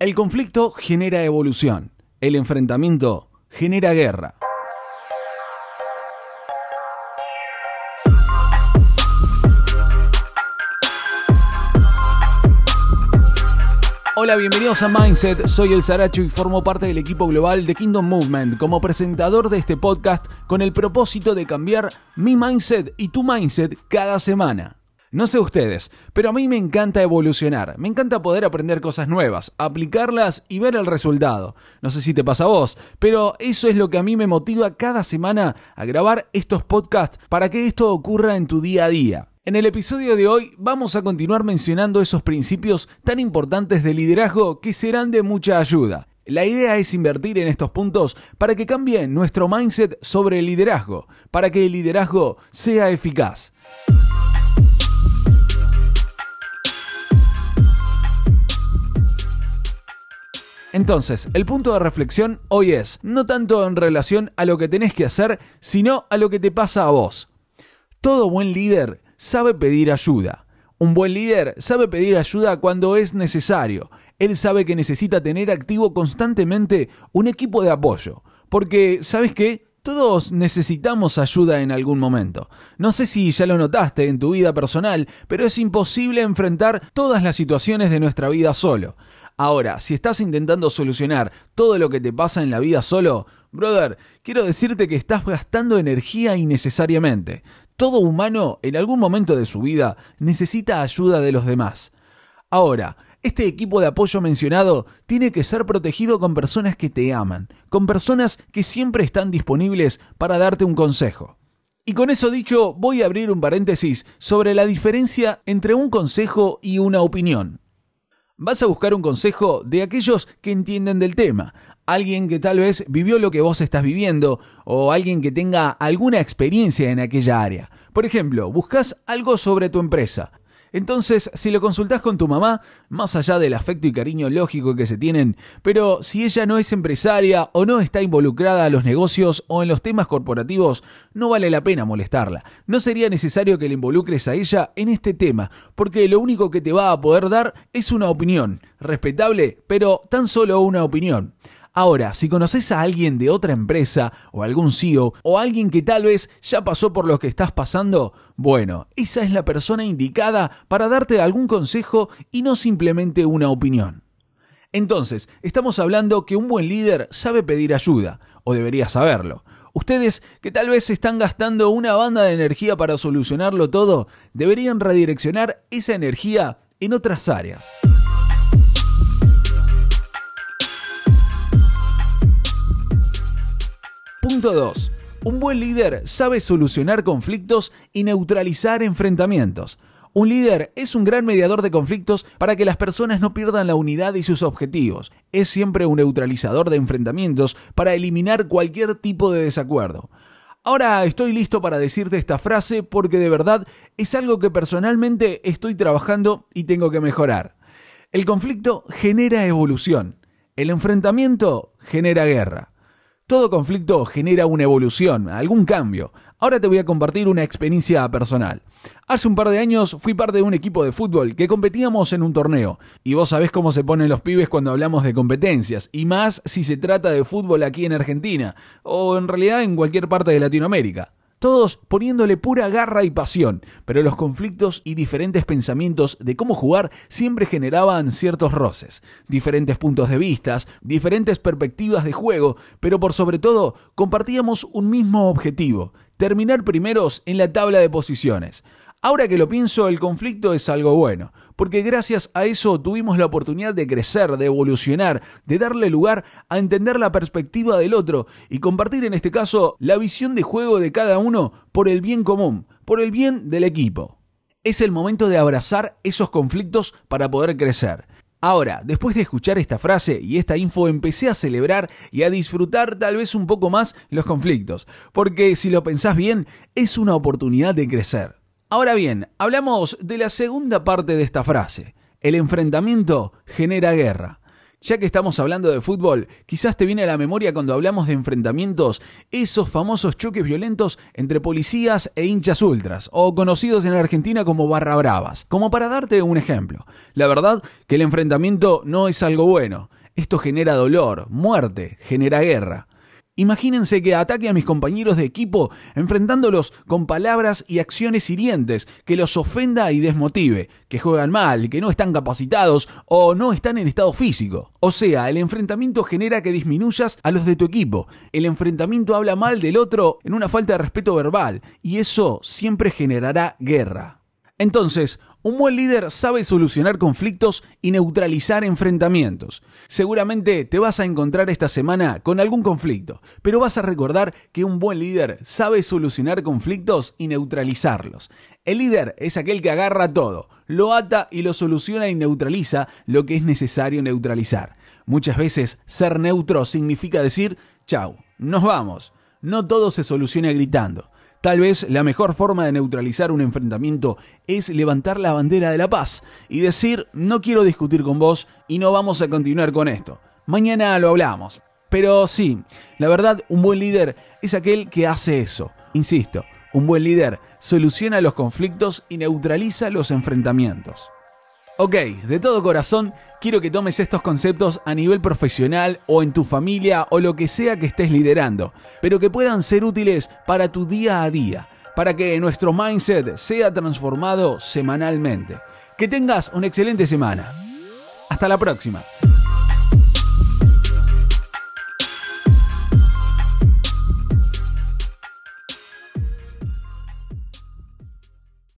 El conflicto genera evolución, el enfrentamiento genera guerra. Hola, bienvenidos a Mindset, soy el Saracho y formo parte del equipo global de Kingdom Movement como presentador de este podcast con el propósito de cambiar mi mindset y tu mindset cada semana. No sé ustedes, pero a mí me encanta evolucionar, me encanta poder aprender cosas nuevas, aplicarlas y ver el resultado. No sé si te pasa a vos, pero eso es lo que a mí me motiva cada semana a grabar estos podcasts para que esto ocurra en tu día a día. En el episodio de hoy vamos a continuar mencionando esos principios tan importantes de liderazgo que serán de mucha ayuda. La idea es invertir en estos puntos para que cambie nuestro mindset sobre el liderazgo, para que el liderazgo sea eficaz. Entonces, el punto de reflexión hoy es, no tanto en relación a lo que tenés que hacer, sino a lo que te pasa a vos. Todo buen líder sabe pedir ayuda. Un buen líder sabe pedir ayuda cuando es necesario. Él sabe que necesita tener activo constantemente un equipo de apoyo. Porque, ¿sabes qué? Todos necesitamos ayuda en algún momento. No sé si ya lo notaste en tu vida personal, pero es imposible enfrentar todas las situaciones de nuestra vida solo. Ahora, si estás intentando solucionar todo lo que te pasa en la vida solo, brother, quiero decirte que estás gastando energía innecesariamente. Todo humano en algún momento de su vida necesita ayuda de los demás. Ahora, este equipo de apoyo mencionado tiene que ser protegido con personas que te aman, con personas que siempre están disponibles para darte un consejo. Y con eso dicho, voy a abrir un paréntesis sobre la diferencia entre un consejo y una opinión. Vas a buscar un consejo de aquellos que entienden del tema, alguien que tal vez vivió lo que vos estás viviendo o alguien que tenga alguna experiencia en aquella área. Por ejemplo, buscas algo sobre tu empresa. Entonces, si lo consultás con tu mamá, más allá del afecto y cariño lógico que se tienen, pero si ella no es empresaria o no está involucrada a los negocios o en los temas corporativos, no vale la pena molestarla. No sería necesario que le involucres a ella en este tema, porque lo único que te va a poder dar es una opinión, respetable, pero tan solo una opinión. Ahora, si conoces a alguien de otra empresa o algún CEO o alguien que tal vez ya pasó por lo que estás pasando, bueno, esa es la persona indicada para darte algún consejo y no simplemente una opinión. Entonces, estamos hablando que un buen líder sabe pedir ayuda, o debería saberlo. Ustedes que tal vez están gastando una banda de energía para solucionarlo todo, deberían redireccionar esa energía en otras áreas. Punto 2. Un buen líder sabe solucionar conflictos y neutralizar enfrentamientos. Un líder es un gran mediador de conflictos para que las personas no pierdan la unidad y sus objetivos. Es siempre un neutralizador de enfrentamientos para eliminar cualquier tipo de desacuerdo. Ahora estoy listo para decirte esta frase porque de verdad es algo que personalmente estoy trabajando y tengo que mejorar. El conflicto genera evolución. El enfrentamiento genera guerra. Todo conflicto genera una evolución, algún cambio. Ahora te voy a compartir una experiencia personal. Hace un par de años fui parte de un equipo de fútbol que competíamos en un torneo. Y vos sabés cómo se ponen los pibes cuando hablamos de competencias, y más si se trata de fútbol aquí en Argentina, o en realidad en cualquier parte de Latinoamérica todos poniéndole pura garra y pasión, pero los conflictos y diferentes pensamientos de cómo jugar siempre generaban ciertos roces, diferentes puntos de vista, diferentes perspectivas de juego, pero por sobre todo compartíamos un mismo objetivo, terminar primeros en la tabla de posiciones. Ahora que lo pienso, el conflicto es algo bueno, porque gracias a eso tuvimos la oportunidad de crecer, de evolucionar, de darle lugar a entender la perspectiva del otro y compartir en este caso la visión de juego de cada uno por el bien común, por el bien del equipo. Es el momento de abrazar esos conflictos para poder crecer. Ahora, después de escuchar esta frase y esta info, empecé a celebrar y a disfrutar tal vez un poco más los conflictos, porque si lo pensás bien, es una oportunidad de crecer. Ahora bien, hablamos de la segunda parte de esta frase. El enfrentamiento genera guerra. Ya que estamos hablando de fútbol, quizás te viene a la memoria cuando hablamos de enfrentamientos esos famosos choques violentos entre policías e hinchas ultras, o conocidos en la Argentina como barra bravas. Como para darte un ejemplo, la verdad que el enfrentamiento no es algo bueno. Esto genera dolor, muerte, genera guerra. Imagínense que ataque a mis compañeros de equipo enfrentándolos con palabras y acciones hirientes, que los ofenda y desmotive, que juegan mal, que no están capacitados o no están en estado físico. O sea, el enfrentamiento genera que disminuyas a los de tu equipo. El enfrentamiento habla mal del otro en una falta de respeto verbal y eso siempre generará guerra. Entonces, un buen líder sabe solucionar conflictos y neutralizar enfrentamientos. Seguramente te vas a encontrar esta semana con algún conflicto, pero vas a recordar que un buen líder sabe solucionar conflictos y neutralizarlos. El líder es aquel que agarra todo, lo ata y lo soluciona y neutraliza lo que es necesario neutralizar. Muchas veces ser neutro significa decir, chau, nos vamos. No todo se soluciona gritando. Tal vez la mejor forma de neutralizar un enfrentamiento es levantar la bandera de la paz y decir no quiero discutir con vos y no vamos a continuar con esto. Mañana lo hablamos. Pero sí, la verdad, un buen líder es aquel que hace eso. Insisto, un buen líder soluciona los conflictos y neutraliza los enfrentamientos. Ok, de todo corazón, quiero que tomes estos conceptos a nivel profesional o en tu familia o lo que sea que estés liderando, pero que puedan ser útiles para tu día a día, para que nuestro mindset sea transformado semanalmente. Que tengas una excelente semana. Hasta la próxima.